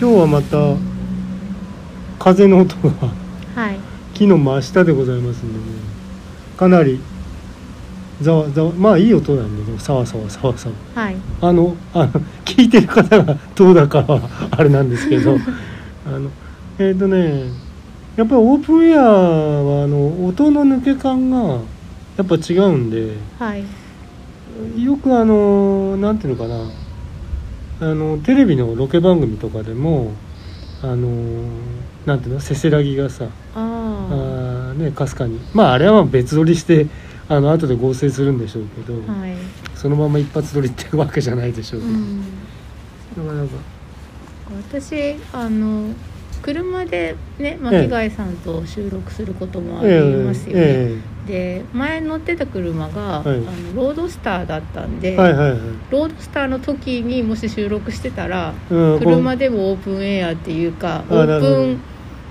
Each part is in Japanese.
今日はまた風の音がはい。木の真下でございますんでね。かなりざわざわまあいい音なんででもさわさわさわさわ。はい。あのあの聞いてる方がどうだかはあれなんですけど。あのえっ、とねやっぱりオープンエアはあの音の抜け感がやっぱ違うんではい。よくあのなんていうのかなあのテレビのロケ番組とかでもあのなんていうのせせらぎがさあねかすかに。まああれは別撮りしてあの後で合成するんでしょうけど、あはい。そのまま一発撮りってわけじゃないでしょうけど、うん。なかなか。私あの車でねええ。巻貝さんと収録することもあえりますよね、えで前乗ってた車が、はい。あのロードスターだったんで、えはいはいはい、ロードスターの時にもし収録してたらうん、車でもオープンエアっていうかオープン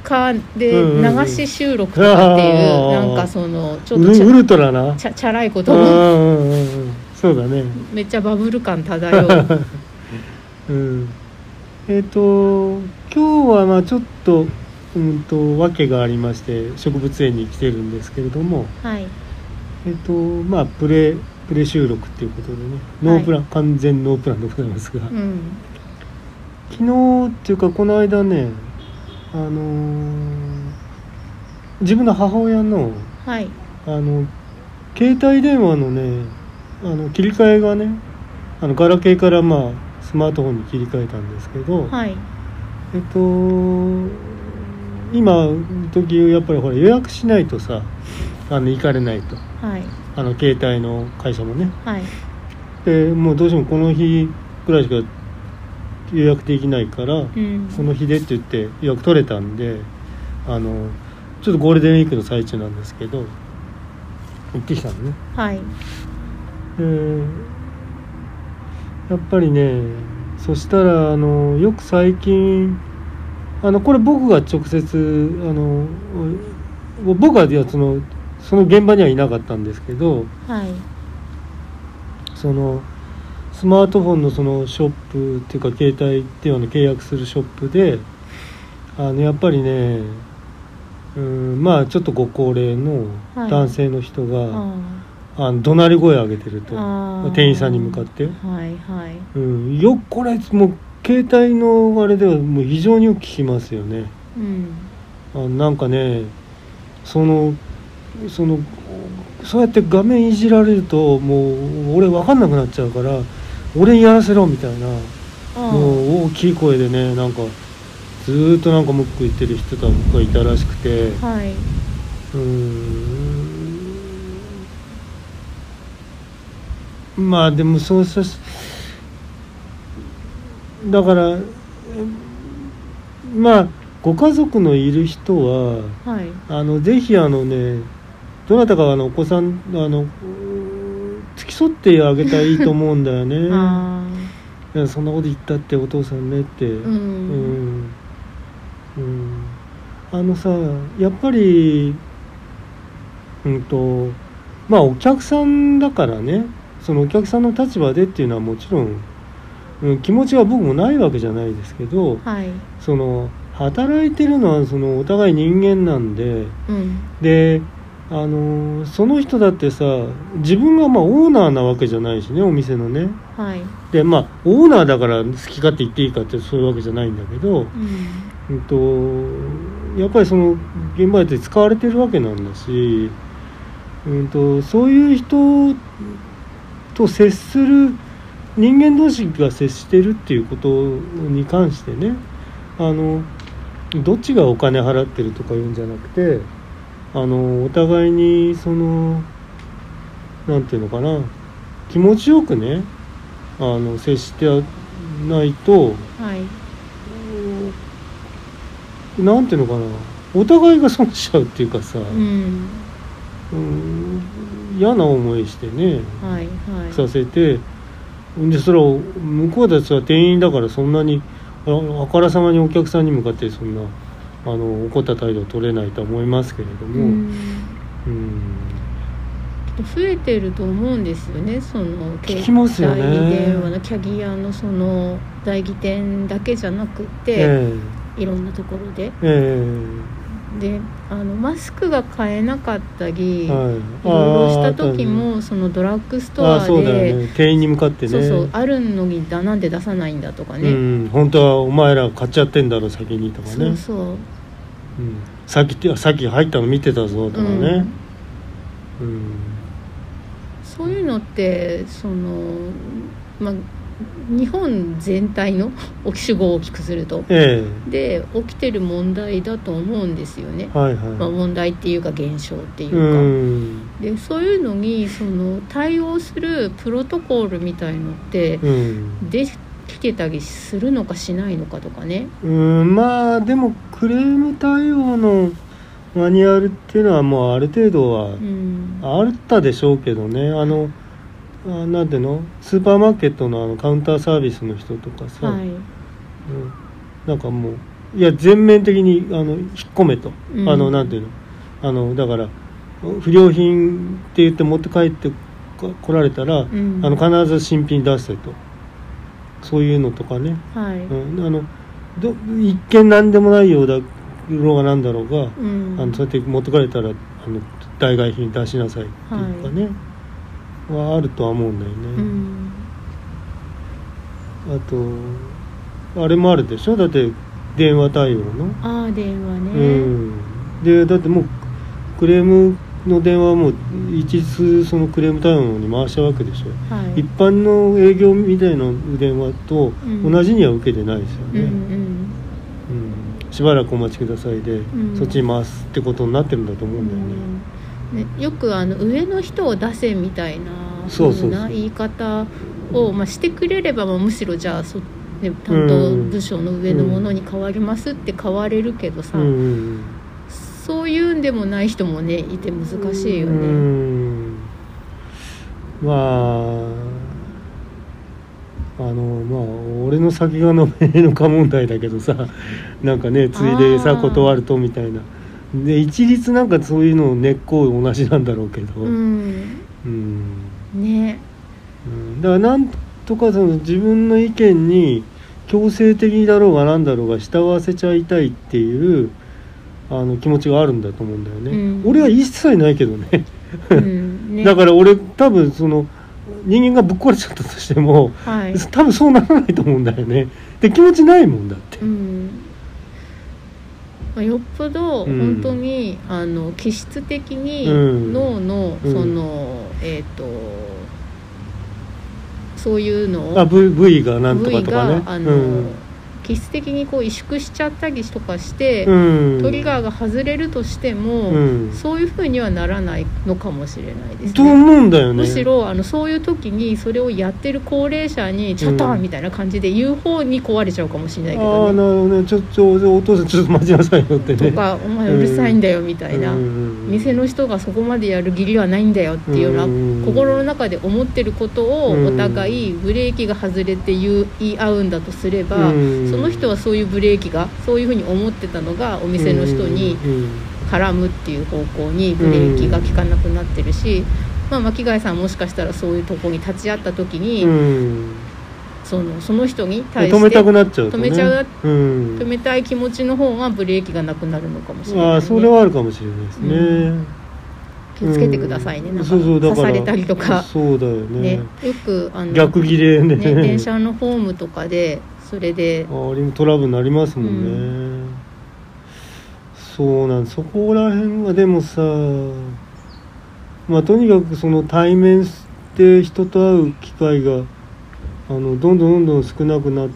カーでうんうんうん。流し収録とかっていう、あー。なんかそのちこょっとウルトラな。チャラいこうんともうんうんうん。そうだね。めっちゃバブル感漂う。うん。えっ、と今日はまあちょっとうんと訳がありまして植物園に来てるんですけれどもはい。えっ、とまあプレプレ収録っていうことでねノープラン、完全ノープランでございますが、うん。昨日っていうかこの間ねあのー自分の母親のはい。あの携帯電話のねあの切り替えがねあのガラケーからまあスマートフォンに切り替えたんですけど、はい。えっと今時やっぱりほら予約しないとさあの行かれないと。はい。あの携帯の会社もね。はい。でもうどうしてもこの日ぐらいしか予約できないから、うん。その日でって言って予約取れたんであのちょっとゴールデンウィークの最中なんですけど行ってきたのね。はい。でやっぱりねそしたらあのよく最近あのこれ僕が直接あの僕はそのその現場にはいなかったんですけどはい。そのスマートフォンのそのショップっていうか携帯電話の契約するショップであのやっぱりねうんまあちょっとご高齢のはい。男性の人が、ああの怒鳴り声を上げてると。店員さんに向かって、はいはい。うん、よくこれもう携帯のあれではもう非常によく聞きますよね。うん。あなんかねそのそのそうやって画面いじられるともう俺分かんなくなっちゃうから俺にやらせろみたいなあもう大きい声でねなんかずーっとなんか文句言ってる人とかいたらしくて。あはい。うーん。まあでもそうさだからえまあご家族のいる人ははい。あのぜひあのねどなたかあのお子さんあの付き添ってあげたらいいと思うんだよね。あいやそんなこと言ったってお父さんねって。ーううんん、うん、あのさやっぱりうんとまあお客さんだからね。そのお客さんの立場でっていうのはもちろん、うん、気持ちは僕もないわけじゃないですけどはい。その働いてるのはそのお互い人間なんでうん。であのその人だってさ自分がまあオーナーなわけじゃないしねお店のね。はい。でまあオーナーだから好き勝手言っていいかってそういうわけじゃないんだけど、うん。うん、とやっぱりその現場で使われてるわけなんだし、うん、とそういう人と接する人間同士が接してるっていうことに関してねあのどっちがお金払ってるとか言うんじゃなくてあのお互いにそのなんていうのかな気持ちよくねあの接してないとはい。なんていうのかなお互いが損しちゃうっていうかさ、うん。うん嫌な思いしてねはいはい。させてでそれを向こうたちは店員だからそんなにああからさまにお客さんに向かってそんなあの怒った態度を取れないとは思いますけれども、うん。増えてると思うんですよねその携帯電話のキャギアのその代理店だけじゃなくて、え。いろんなところで。ええであのマスクが買えなかったり、はい。ろいろした時もそのドラッグストアでね。店員に向かってね。そうそうあるのにだなんで出さないんだとかね、うん本当はお前ら買っちゃってんだろ先にとかね。そうそう。うん、さっきさっき入ったの見てたぞとかね。うん、そういうのってそのまあ日本全体の主語を大きくすると。えで起きてる問題だと思うんですよね。え、はい。まあ、は問題っていうか現象っていい、うか、うん。でそういうのにその対応するプロトコルみたいのってうん。できてたりするのかしないのかとかね。うんまあでもクレーム対応のマニュアルっていうのはもうある程度はうん。あったでしょうけどね。あのあなんていうの？スーパーマーケットのあのカウンターサービスの人とかさ、はい、うん、なんかもういや全面的にあの引っ込めと、うん。あのなんていうの？あのだから不良品って言って持って帰ってこ来られたら、うん。あの必ず新品出せと。そういうのとかね、はい、うん、あのど一見何でもないようだろうがなんだろうが、うん。あのそうやって持ってかれたらあの代替品出しなさいっていうかね、はあるとは思うんだよね。うん。あとあれもあるでしょ？だって電話対応の、ああ電話ね、うん。でだってもうクレームの電話はもう一律そのクレーム対応に回したわけでしょ、はい。一般の営業みたいな電話とうん。同じには受けてないですよね、うんうん。うん。しばらくお待ちくださいで、ん。そっちに回すってことになってるんだと思うんだよね、うんね、よくあの上の人を出せみたいなそうそうな言い方を、まあ、してくれれば、まあ、むしろじゃあそ、ね、担当部署の上のものに変わりますって変われるけどさ、うんうんそういうんでもない人もねいて難しいようね。ん。まああのまあ俺の先が飲めのか問題だけどさなんかねついでさ断るとみたいなで一律なんかそういうの根っこ同じなんだろうけど、ううんん。ね。うん。だからなんとかその自分の意見に強制的だろうがなんだろうが従わせちゃいたいっていうあの気持ちがあるんだと思うんだよね、うん。俺は一切ないけどね。うん。ね。だから俺多分その人間がぶっ壊れちゃったとしてもはい。多分そうならないと思うんだよね。で気持ちないもんだって。うんまあよっぽどうん。本当に、あの気質的にうん。脳のうん。その、えっ、とそういうのをあ部部位がなんとかとかね。があの、うん気質的にこう萎縮しちゃったりとかして、うん。トリガーが外れるとしても、うん。そういうふうにはならないのかもしれないですとね。思うんだよね。むしろあのそういう時にそれをやってる高齢者に「ちょっと!」うん。みたいな感じで言う方に壊れちゃうかもしれないけああどね。なるほどね。ちょちょお父さんちょっと待ちなさいよってね。とか「お前うるさいんだよ」みたいな、うん店の人がそこまでやる義理はないんだよっていうような、うん心の中で思ってることをうん。お互いブレーキが外れて言う言い合うんだとすれば、うん。その人はそういうブレーキがそういうふうに思ってたのがお店の人にうん絡むっていう方向にブレーキが効かなくなってるし、まあ、巻貝さんもしかしたらそういうとこに立ち会った時に、うん。そのその人に対して止めたくなっちゃうとね。止めちゃううん。止めたい気持ちの方がブレーキがなくなるのかもしれない、ね、ああそれはあるかもしれないですね、うん。気をつけてくださいね、うん。なんか。刺されたりとか、そうだよね。ね、よくあの逆ギレね。ね、電車のホームとかでそれで。あれもトラブルになりますもんね、そうなんそこら辺はでもさまあとにかくその対面で人と会う機会があのどんどんどんどん少なくなっ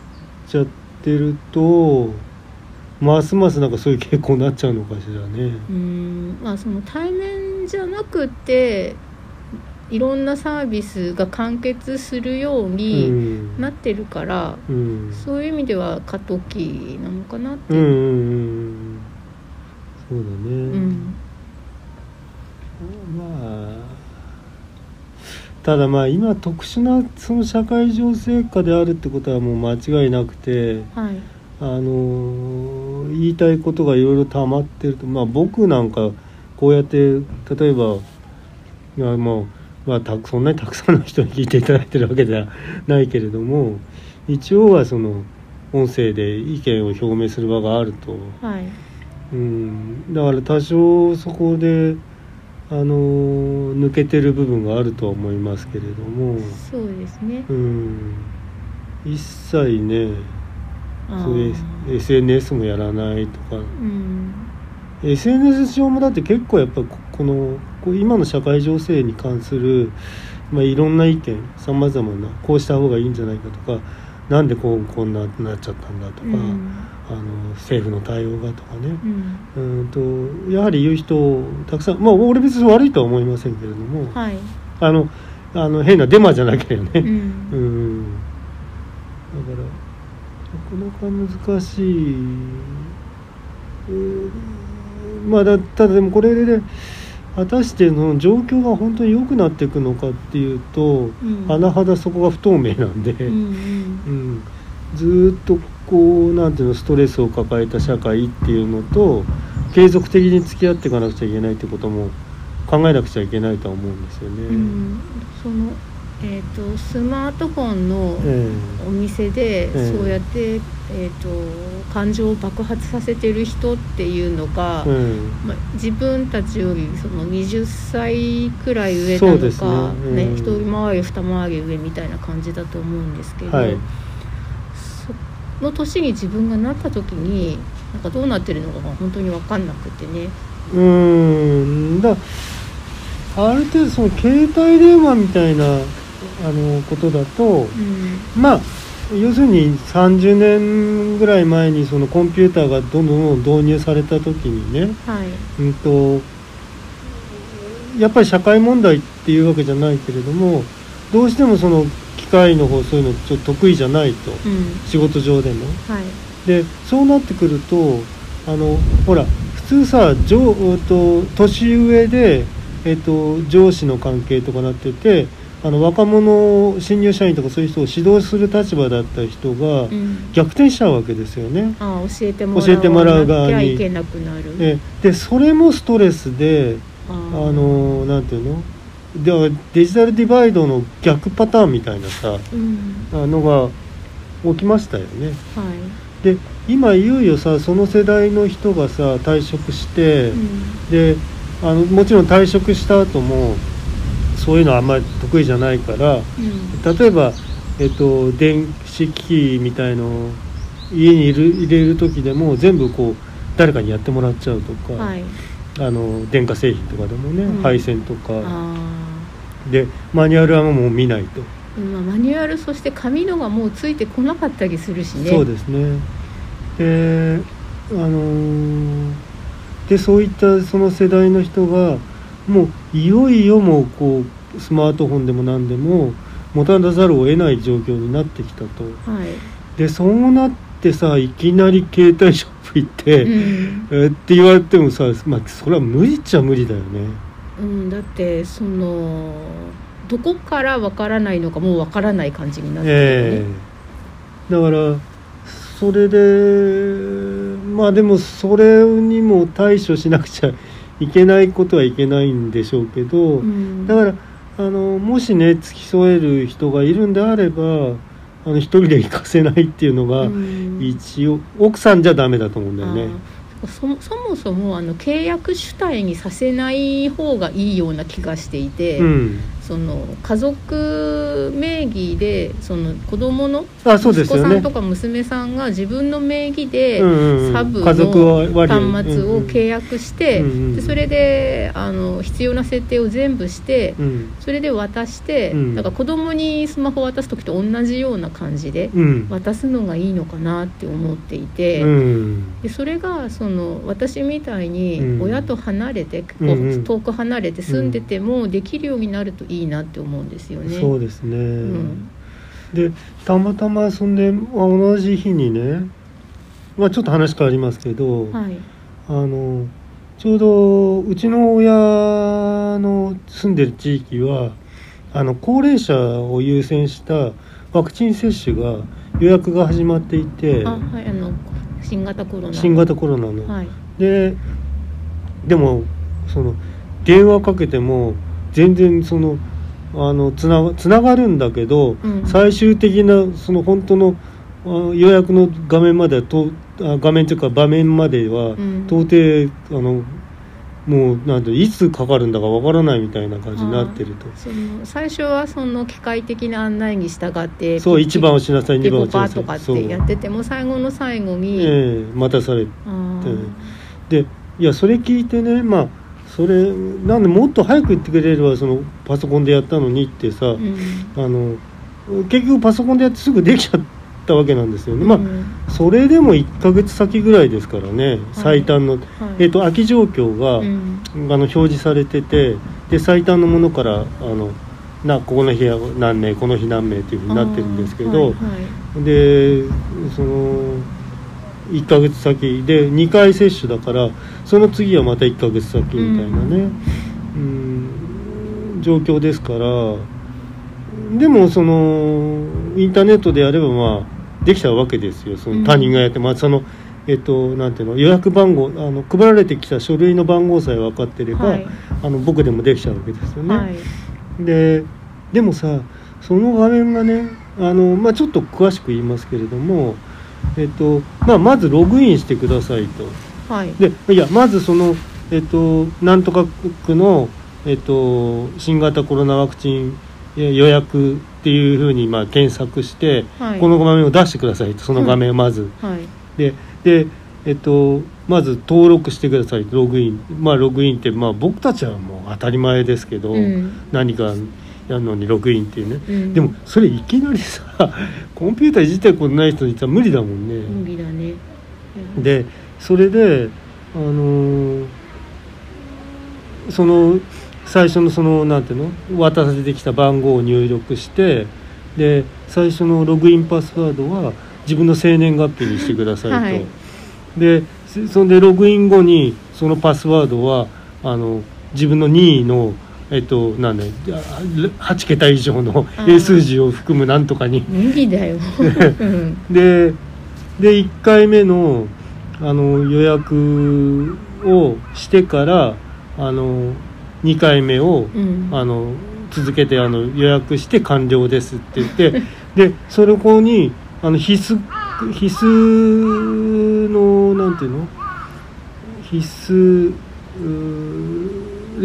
ちゃってるとますますなんかそういう傾向になっちゃうのかしらね。うん。まあその対面じゃなくていろんなサービスが完結するよううにん。なってるから、うん。そういう意味では過渡期なのかなって。いう、うんうんうん。そうだね、うん。まあただまあ今特殊なその社会情勢下であるってことはもう間違いなくてはい。あの言いたいことがいろいろ溜まってるとまあ僕なんかこうやって例えばいやもうまあ、たそんなにたくさんの人に聞いていただいてるわけではないけれども一応はその音声で意見を表明する場があると、はい。うん、だから多少そこであの抜けてる部分があるとは思いますけれども、そうですね。うん、一切ねあそういう SNS もやらないとか。うん。SNS 上もだって結構やっぱここのこう今の社会情勢に関する、まあ、いろんな意見さまざまなこうした方がいいんじゃないかとかなんでこうこんななっちゃったんだとか、うん。あの政府の対応がとかね。うん。うんとやはり言う人たくさんまあ俺別に悪いとは思いませんけれども、はい。あのあの変なデマじゃなければね、うん。うん。だからなかなか難しい、うん。まあだただでもこれで果たしてその状況が本当に良くなっていくのかっていうと、うん。甚だそこが不透明なんで、うんうん。うん。ずーっとこうなんていうのストレスを抱えた社会っていうのと継続的に付き合っていかなくちゃいけないってことも考えなくちゃいけないとは思うんですよね。うん。そのえっ、とスマートフォンのえお店でええ。そうやって、えー、と感情を爆発させてる人っていうのが、えうんまあ、自分たちよりその20歳くらい上なのそうですね。か、ねうん一回り二回り上みたいな感じだと思うんですけど、はいその年に自分がなった時になんかどうなってるのかが本当に分かんなくてね。うーんだある程度その携帯電話みたいなあのことだとうん。まあ要するに30年ぐらい前にそのコンピューターがどんどん導入された時にね、はい。うん、とやっぱり社会問題っていうわけじゃないけれどもどうしてもその機械の方そういうのちょっと得意じゃないとうん。仕事上でも。はい。でそうなってくるとあのほら普通さ上と年上で、えっと、上司の関係とかなっててあの若者新入社員とかそういう人を指導する立場だった人がうん。逆転しちゃうわけですよね。ああ教えてもら教えてもらう側に。でそれもストレスであのなんていうの？ではデジタルディバイドの逆パターンみたいなさうん。あのが起きましたよね。はい。で今いよいよさその世代の人がさ退職して、うん。であのもちろん退職した後もそういうのあんまり得意じゃないからうん。例えば、えっと、電子機器みたいのを家にいる入れる時でも全部こう誰かにやってもらっちゃうとか、はい。あの電化製品とかでもね、うん。配線とか。あでマニュアルはもう見ないと、ーまあマニュアルそして紙のがもうついてこなかったりするしね。そうですね。であのーでそういったその世代の人がもういよいよもうこうスマートフォンでも何でも持たざるを得ない状況になってきたと。はい、でそうなってさいきなり携帯ショップ行って、うん。えって言われてもさ、まあ、それは無理っちゃ無理だよね。うん、だってそのどこからわからないのかもうわからない感じになってるね、え。だからそれでまあでもそれにも対処しなくちゃいけないことはいけないんでしょうけど、うん。だからあのもしね付き添える人がいるんであればあの一人で行かせないっていうのが、うん。一応奥さんじゃダメだと思うんだよね。そもそもあの契約主体にさせない方がいいような気がしていて、うん、その家族名義でその子供のあそうですよね。息子さんと。か娘さんが自分の名義でサブの端末を契約してでそれであの必要な設定を全部してうん。それで渡してうん。だから子供にスマホ渡す時と同じような感じでうん。渡すのがいいのかなって思っていて。うん。でそれがその私みたいにうん。親と離れて、うんうん。こう遠く離れて住んでてもできるようになるといいなって思うんですよね。そうですね。んでたまたまそんで、まあ同じ日にね、まあ、ちょっと話変わりますけど、はいあのちょうどうちの親の住んでる地域はあの高齢者を優先したワクチン接種が予約が始まっていてあはいあの新型コロナ新型コロナの。はいででもその電話かけても全然そのあのつなつながるんだけど、うん。最終的なその本当のあ予約の画面まではとあ画面というか場面までは、うん。到底あのもうなんていつかかるんだかわからないみたいな感じになってると。その最初はその機械的な案内に従ってそう1番をしなさい2デコ番をしなさい。パとかってやってても最後の最後に、ええ待たされて。あでいやそれ聞いてねまあそれなんでもっと早く言ってくれればそのパソコンでやったのにってさ、ーうん。あの結局パソコンでやってすぐできちゃったわけなんですよね、まあうんそれでも1ヶ月先ぐらいですからね最短の、はい。えっ、と空き状況が、うん。あの表示されててで最短のものからあのなここの日は何名この日何名っていうふうになってるんですけど、はいはい。でその1ヶ月先で2回接種だからその次はまた1ヶ月先みたいなね、うん。状況ですからでもそのインターネットでやればまあできちゃうわけですよ。その他人がやって、まあそのえっとなんていうの予約番号あの配られてきた書類の番号さえ分かってれば、はい。あの僕でもできちゃうわけですよね。はい。ででもさその画面がねあの、まあ、ちょっと詳しく言いますけれども、えっとまあ、まずログインしてくださいと。はい。でいやまずその、えっと、なんとか区の、えっと、新型コロナワクチンえ予約っていうふうにまあ検索して、はい。この画面を出してくださいと。その画面をまず、はい。ででえっとまず登録してくださいログイン。まあログインってまあ僕たちはもう当たり前ですけど、うん。何かやるのにログインっていうね、うん。でもそれいきなりさ コンピューターいじったことない人にさ無理だもんね、無理だね。でそれであのーその最初のそのなんていうの？渡されてきた番号を入力してで最初のログインパスワードは自分の生年月日にしてくださいと、はい。でそそんでログイン後にそのパスワードはあの自分の任意のえっとなんだ8桁以上の英数字を含むなんとかに。無理だよ、うん。でで1回目のあの予約をしてからあの2回目を、うん。あの続けてあの予約して完了ですって言って でそれこにあの必須必須のなんていうの？必須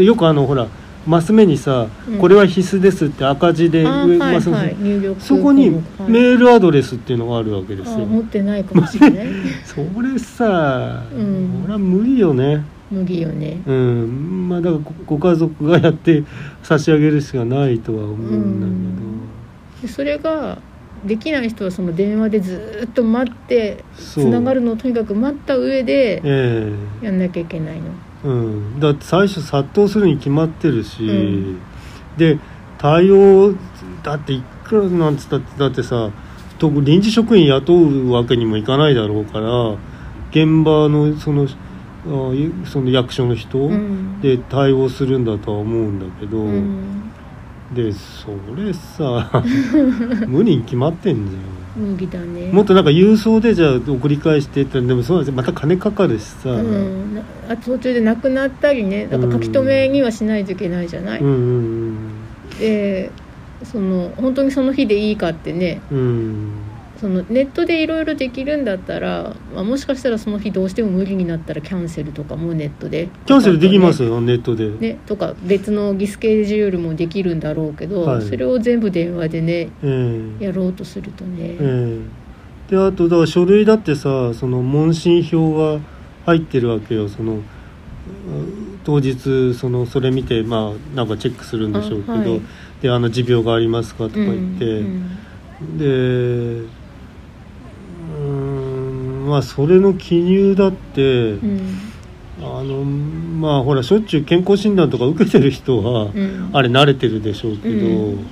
よくあのほらマス目にさ、うん。これは必須ですって赤字であーはいはい。そこにはい。メールアドレスっていうのがあるわけですよ。あ持ってないかもしれない。それさ、うん。俺は無理よね。無理よね。うん、まあだからごご家族がやって差し上げるしかないとは思うんだでそれができない人はその電話でずーっと待って。つながるのをとにかく待った上でえやんなきゃいけないの。えうん。だって最初殺到するに決まってるし、うん。で対応だっていくらなんつったってだってさ、と臨時職員雇うわけにもいかないだろうから、現場のそのあいその役所の人、うん。で対応するんだとは思うんだけど、うんでそれさ 無理に決まってんじゃ無理だね。んもっとなんか郵送でじゃあ送り返してってでもそうなんですよ。また金かかるしさ、うん、なあ途中で亡くなったりね。だから書き留めにはしないといけないじゃない、うんうんでその本当にその日でいいかってね。うんうんそのネットでいろいろできるんだったら、まあ、もしかしたらその日どうしても無理になったらキャンセルとかもネットで。キャンセルできますよネットで、ね、とか別のギスケジュールもできるんだろうけど、はい。それを全部電話でねええ。やろうとするとね、ええ。であとだから書類だってさその問診票が入ってるわけよ。そのう当日そのそれ見てまあなんかチェックするんでしょうけど、あはい。であの持病がありますかとか言って、うんでうーんまあそれの記入だって、うん。あのまあほらしょっちゅう健康診断とか受けてる人は、うん。あれ慣れてるでしょうけど、うん。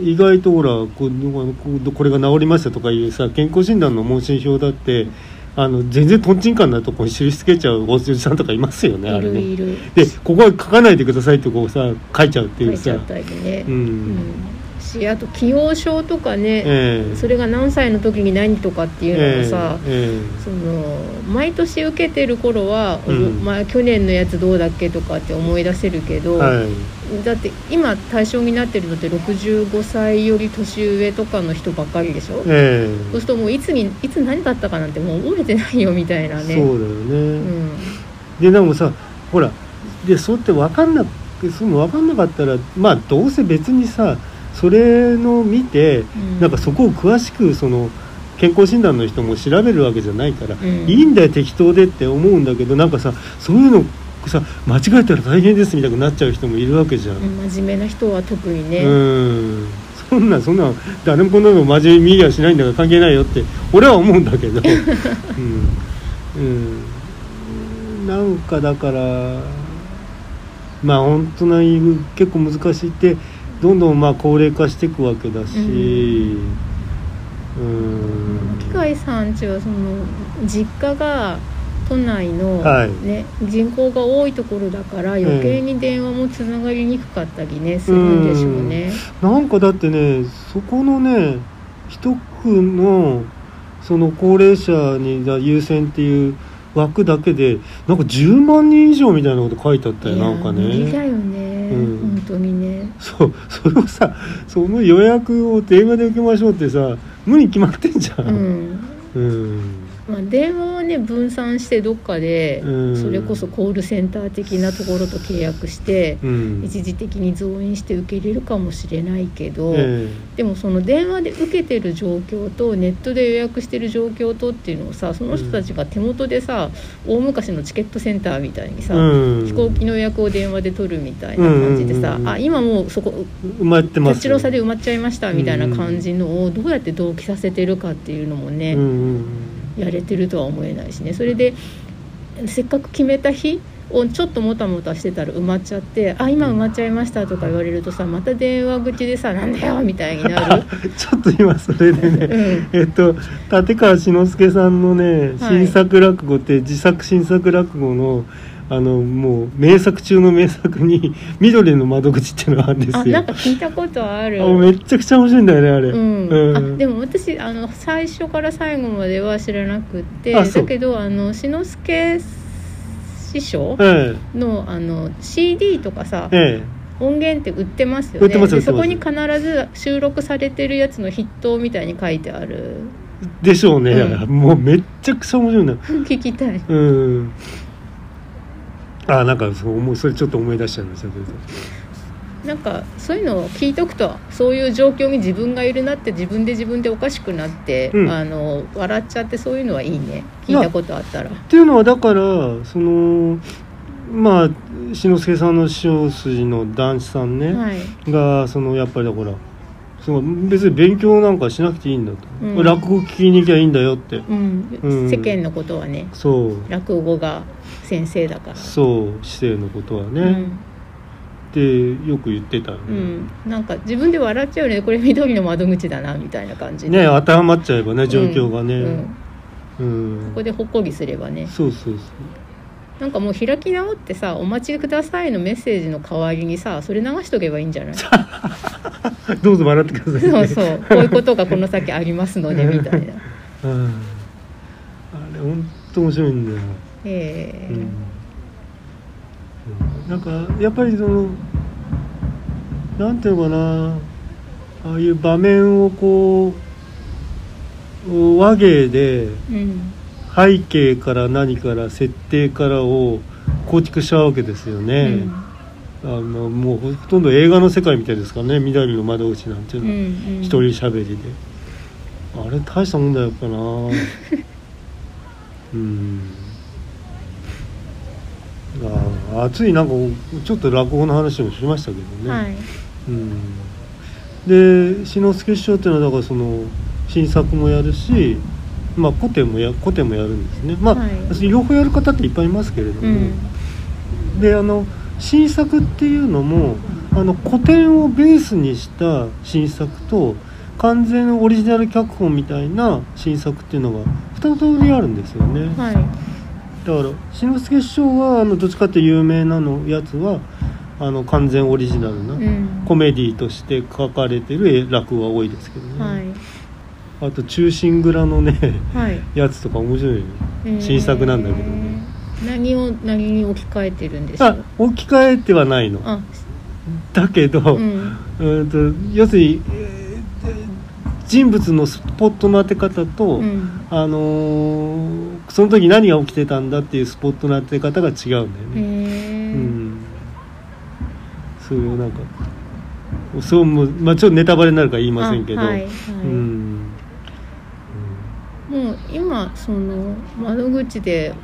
意外とほらこうこれが治りましたとかいうさ健康診断の問診票だってあの全然とんちんかんなとこに印つけちゃうおじさんとかいますよねあいれね。るいる。でここは書かないでくださいってこうさ書いちゃうっていうさ。ね、うん。うんしあと起用症とかね、ええそれが何歳の時に何とかっていうのがさ、えその毎年受けてる頃は、うん。まあ、去年のやつどうだっけとかって思い出せるけど、えはい。だって今対象になってるのって65歳より年上とかの人ばっかりでしょ、ええそうするともういつにいつ何だったかなんてもう覚えてないよみたいなね。そうだよね、うん。ででもさほらでそうやって分かんなくその分かんなかったらまあどうせ別にさそれの見て、うん。なんかそこを詳しくその健康診断の人も調べるわけじゃないから、うん。いいんだよ適当でって思うんだけどなんかさそういうのさ間違えたら大変ですみたいになっちゃう人もいるわけじゃん。うん真面目な人は特にね、うん。そんなんそんなん誰もこんなの真面目に見りゃしないんだから関係ないよって俺は思うんだけど、うん。うん、なんかだからまあ本当な結構難しいってどんどんまあ高齢化していくわけだしうん。機械さんちはその実家が都内の、はい。ね、人口が多いところだから余計に電話もつながりにくかったりねするんでしょうね。なんかだってねそこのね一区のその高齢者に優先っていう枠だけでなんか10万人以上みたいなこと書いてあったよなんか無理だねよね、うん本当にね。そうそれをさその予約を電話で受けましょうってさ無理に決まってんじゃうんん。うんまあ、電話はね分散してどっかで、うん。それこそコールセンター的なところと契約して、うん。一時的に増員して受け入れるかもしれないけど、えでもその電話で受けてる状況とネットで予約してる状況とっていうのをさその人たちが手元でさ、大昔のチケットセンターみたいにえさ、うん。飛行機の予約を電話で取るみたいな感じでさ、あ今もうそこ埋まってます差で埋まっちゃいましたみたいな感じのをどうやって同期させてるかっていうのもね、やれてるとは思えないしね。それでせっかく決めた日をちょっともたもたしてたら埋まっちゃって「あ今埋まっちゃいました」とか言われるとさまた電話口でさ「なんだよ」みたいになる。ちょっと今それでねうん。えっと立川志の輔さんのねはい。新作落語って自作新作落語のあのもう名作中の名作に「緑の窓口」っていうのがあるんですよ。あなんか聞いたことある。あめっちゃくちゃ面白いんだよねあれ、うん。うん。あでも私あの最初から最後までは知らなくってだけどあの志の輔師匠えのあの CD とかさええ。音源って売ってますよ売ってますねでそこに必ず収録されてるやつの筆頭みたいに書いてある。えでしょうね、うもうめっちゃくちゃ面白いんだ。よ 聞きたい。うんあなんかそう思うそれちょっと思い出しちゃいましたけどなんかそういうのを聞いとくとそういう状況に自分がいるなって自分で自分でおかしくなって、うん。あの笑っちゃってそういうのはいいね。聞いたことあったら。っていうのはだからそのまあ志の輔さんの師匠筋の男子さんね、はい。がそのやっぱりだからその別に勉強なんかしなくていいんだと、うん。落語聞きに行きゃいいんだよって。うん。うん。世間のことはねそう。落語が先生だから。そう。姿勢のことはね、うん。ってよく言ってたようね、ん、なんか自分で笑っちゃうよね。これ緑の窓口だなみたいな感じで。ね当てはまっちゃえばね状況がうん。ねうん。うん、ここでほっこりすればね。そうそうなんかもう開き直ってさ「お待ちください」のメッセージの代わりにさそれ流しとけばいいんじゃない？どうぞ笑ってください、ね、そうそう。こういうことがこの先ありますのでみたいな。うん、あれ本当面白いんだよ。ええ。うん。なんかやっぱりそのなんていうのかな。ああいう場面をこう和芸でうん背景から何から設定からを構築しちゃうわけですようね、ん。あのもうほとんど映画の世界みたいですからね「緑の窓口」なんていううんのは、うん。一人喋りで。あれ大したもんだよやっぱな。うん。あ暑い。なんかちょっと落語の話もしましたけどね、はい。うん、で志の輔師匠っていうのはだからその新作もやるし、まあ、古典もや古典もやるんですね。まあ、はい。両方やる方っていっぱいいますけれども、うん。であの新作っていうのもあの古典をベースにした新作と完全オリジナル脚本みたいな新作っていうのが2通りあるんですよね、はい。だから志の輔師匠はあのどっちかって有名なのやつはあの完全オリジナルな、うん。コメディとして書かれてる落語は多いですけどね、はいあと「忠臣蔵」のねはい。やつとか面白いよ。えー新作なんだけどね。何を何に置き換えてるんでしょあう置き換えてはないの。あ。だけど、うん。うんと要するにえー人物のスポットの当て方と、うん。あのーその時何が起きてたんだっていうスポットの当て方が違うんだよへね。えうん、そういうなんかそうもう、まあ、ちょっとネタバレになるから言いませんけど、あはいはい。うんもう今その窓口で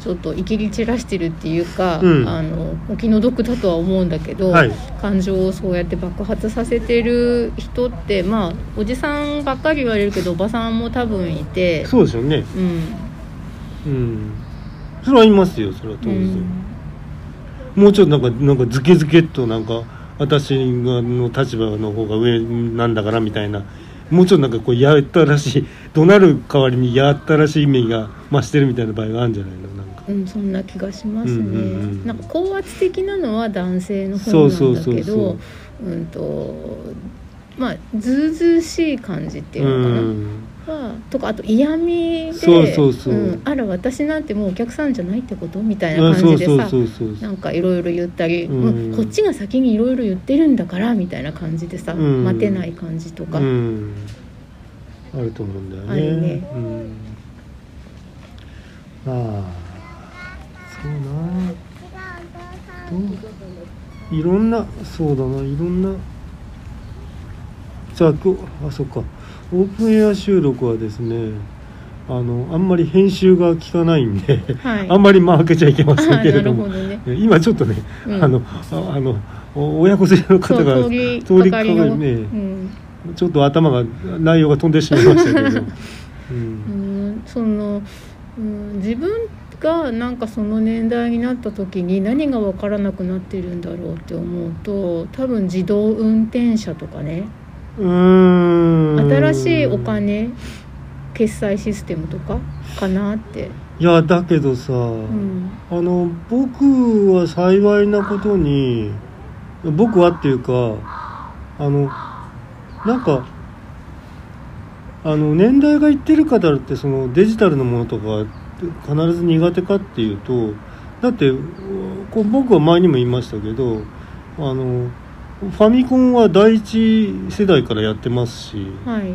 ちょっといきり散らしてるっていうか、うん。あのお気の毒だとは思うんだけど、はい。感情をそうやって爆発させてる人ってまあおじさんばっかり言われるけどおばさんも多分いてそうですよね、うん。うん、それはいますよそれは当う然、ん。もうちょっとなんかなんかズケズケっとなんか私がの立場の方が上なんだからみたいなもうちょっとなんかこうやったらしい怒鳴る代わりにやったらしい意味が増してるみたいな場合があるんじゃないの？なんか。うん、そんな気がしますね、うんうんうん。なんか高圧的なのは男性の方そうそうなんだけそうそうどうんとまあずうずうしい感じっていううのかな、んはとかあと嫌味であら私なんてもうお客さんじゃないってことみたいあな感じでさなんかいろいろ言ったり、うん。うんこっちが先にいろいろ言ってるんだからみたいな感じでさ、うん。待てない感じとか、うん。あると思うんだよね。ああそうな。いろんなそうだないろんな。じゃああそっかオープンエア収録はですねあのあんまり編集が効かないんで、はい。あんまり間開けちゃいけませんけれどもね。今ちょっとね、うん。あのああのお親子連れの方が通りかかりね、うんちょっと頭が内容が飛んでしまいましたけど、う、うん。んその、うん、自分がなんかその年代になった時に何が分からなくなってるんだろうって思うと多分自動運転車とかね新しいお金決済システムとかかなって、いやだけどさ、うん、あの僕は幸いなことに僕はっていうかあのなんかあの年代がいってる方ってそのデジタルのものとか必ず苦手かっていうとだってこう僕は前にも言いましたけどあのファミコンは第一世代からやってますしはい、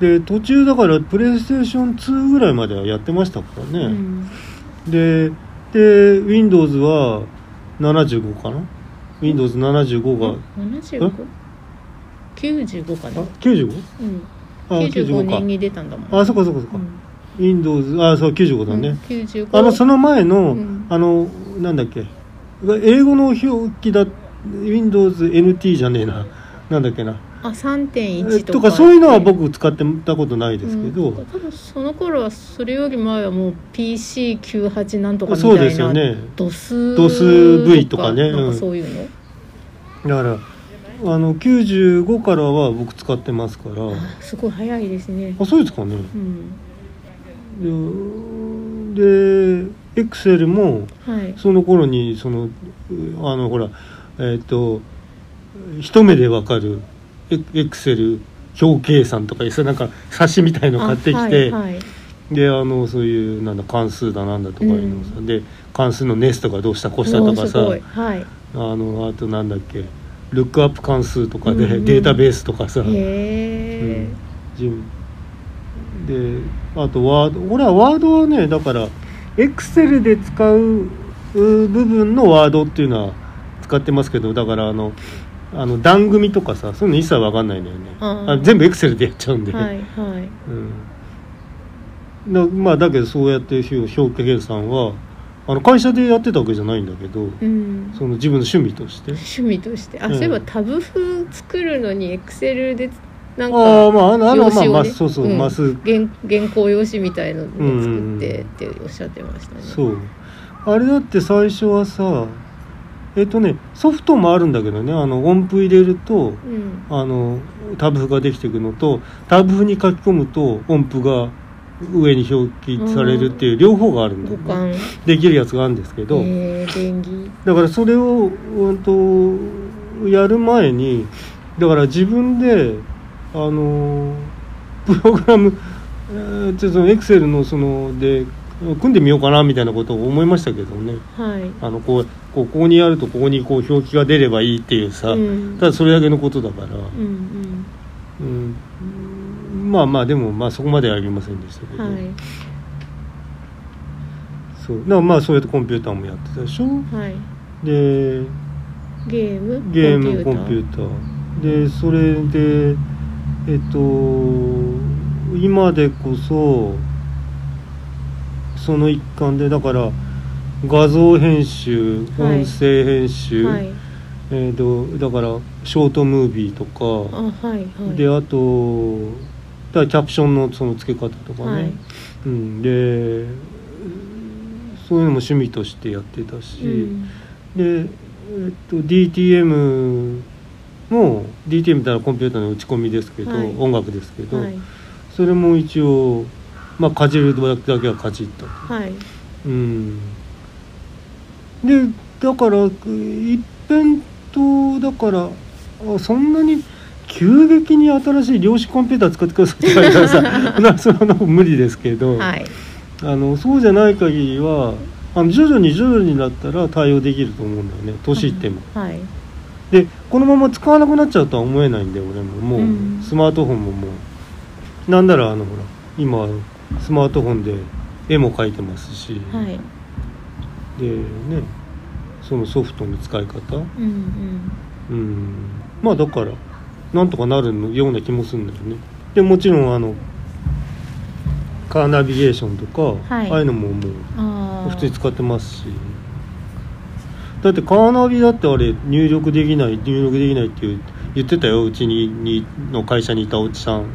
で途中だからプレイステーション2ぐらいまではやってましたからね。うん、でで Windows は75かな？Windows75 が、75? 95かな？あ、95? うん、あ95年か。に出たんだもんあそこそこそこ、うん。Windows あそう95だね、うん、95あのその前の、うん。あのなんだっけ？英語の表記だ WindowsNT じゃねえな。なんだっけな。あ3.1とか。とかそういうのは僕使ってたことないですけど、うん。多分その頃はそれより前はもう PC98 なんとかみそうたいなですよね DOS DOS V とかね。なん。うんかそういうの、だからあの95からは僕使ってますから。あすごい早いですね。あそうですかね。うん。ででエクセルもはい。その頃にそのうあのほらえっ、と一目でわかるエエクセル表計算とかそうなんか冊子みたいの買ってきて、あはいはい。であのそういうなんだ関数だなんだとかいうのをさ、うん。で関数のネストがどうしたこうしたとかさはい。あのあとなんだっけルックアップ関数とかで、うんうん。データベースとかさ、へえ、順であとワード俺はワードはねだからエクセルで使うう部分のワードっていうのは使ってますけどだからあのあの段組とかさそういうの一切わかんないんだよね。あ全部エクセルでやっちゃうんで、はいはい。うん、だまあだけどそうやって表表計算はあの会社でやってたわけじゃないんだけどうん。その自分の趣味として。趣味として。あ、うん。そういえばタブ風作るのにエクセルでなんああかまああのあのまあまあそうそう、うん。マス原原稿用紙みたいのでうん作ってっておっしゃってましたね、そう。あれだって最初はさえっとねソフトもあるんだけどねあの音符入れるとうん。あのタブ譜ができていくのとタブ譜に書き込むと音符が上に表記されるっていう両方があるんだ五よね、感。できるやつがあるんですけど、えー、だからそれを、うん、とやる前にだから自分であのプログラムえーちょっとエクセルのそので組んでみようかなみたいなことを思いましたけどね。はい。あのこうこうここにやるとここにこう表記が出ればいいっていうさ、うん。ただそれだけのことだから、うんうん、まあまあでもまあそこまではありませんでしたけど、うんはい。そう。だからまあそうやってコンピューターもやってたでしょ？はい。でゲーム？ゲームコンピューター。でそれでえっと今でこそその一環でだから画像編集はい。音声編集、はい。えー、とだからショートムービーとか、あはいはい。であとだキャプションのその付け方とかね、はい。うん、でそういうのも趣味としてやってたし、うん。で、えっと、DTM も DTM ってのはコンピューターの打ち込みですけど、はい。音楽ですけど、はい。それも一応まあかじるだけはかじったと。はい。うんでだから一辺とだからあそんなに急激に新しい量子コンピューター使ってくださいって言われたらさ なそれは無理ですけど、はい。あのそうじゃない限りはあの徐々に徐々になったら対応できると思うんだよね年いっても。はい。でこのまま使わなくなっちゃうとは思えないんで俺も。もう、うん。スマートフォンももう。なんならあのほら今スマートフォンで絵も描いてますし、はいでねそのソフトの使い方？うんうん。まあだからなんとかなるような気もするんだよね。でもちろんあのカーナビゲーションとか、はい。ああいうのももう普通に使ってますし。だってカーナビだってあれ入力できない入力できないっていう言ってたようちににの会社にいたおじさん。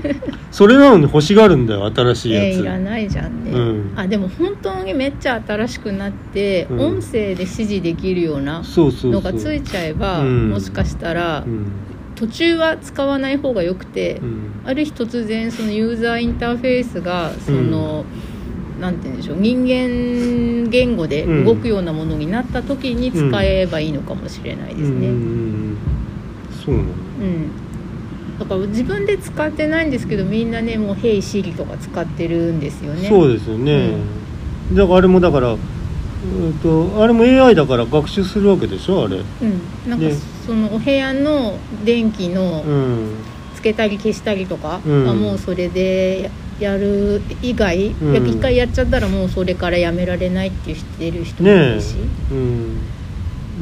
それなのに欲しがるんだよ新しいやつ、えーいらないじゃんね、うん。あでも本当にめっちゃ新しくなって、うん。音声で指示できるようなのがついちゃえばうん。もしかしたら、うん。途中は使わない方がよくて、うん。ある日突然そのユーザーインターフェースがその、なんて言うんでしょう人間言語で動くようなものになった時に使えばいいのかもしれないですね。うんうんうん。そうなのうん。だから自分で使ってないんですけどみんなねもう「Hey Siri」とか使ってるんですよね。そうですよね、だからあれもだからうんとあれも AI だから学習するわけでしょあれ。うん、なんかでそのお部屋の電気のうん。つけたり消したりとかうん。はもうそれでやる以外、うん。回やっちゃったらもうそれからやめられないって言ってる人もいねえ。るし、うん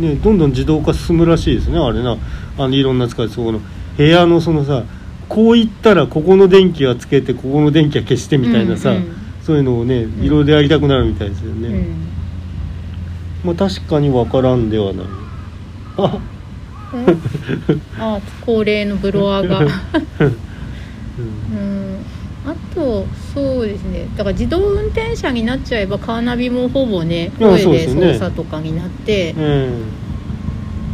ねどんどん自動化進むらしいですねあれな。あのいろんな使いそこの部屋のそのさこういったらここの電気はつけてここの電気は消してみたいなさ、うんうんそういうのをねいろいろやりたくなるみたいですよね、うん。まあ確かにわからんではない。あえ？あ高齢のブロワーが。うん。うんあとそうですね。だから自動運転車になっちゃえばカーナビもほぼね声で操作とかになって、え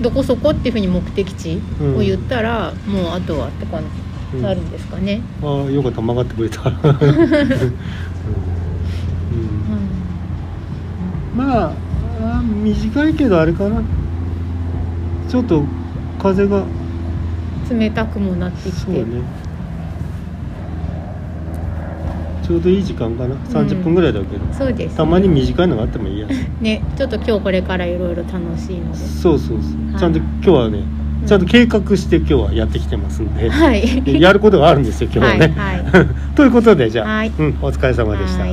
どこそこっていうふうに目的地を言ったら、もうあとはって感えじなるんですかね、ああよかった曲がってくれた、うん。うん。まああ短いけどあれかな。ちょっと風が。冷たくもなってきて、そうねちょうどいい時間かな。30分ぐらいだけど、そうです、たまに短いのがあってもいいや。ねちょっと今日これからいろいろ楽しいので。そうそうそう、はい。ちゃんと今日はねちゃんと計画して今日はやってきてますんで、はい。でやることがあるんですよ今日はね、はいは ということでじゃあ、はい。うん、お疲れ様でした、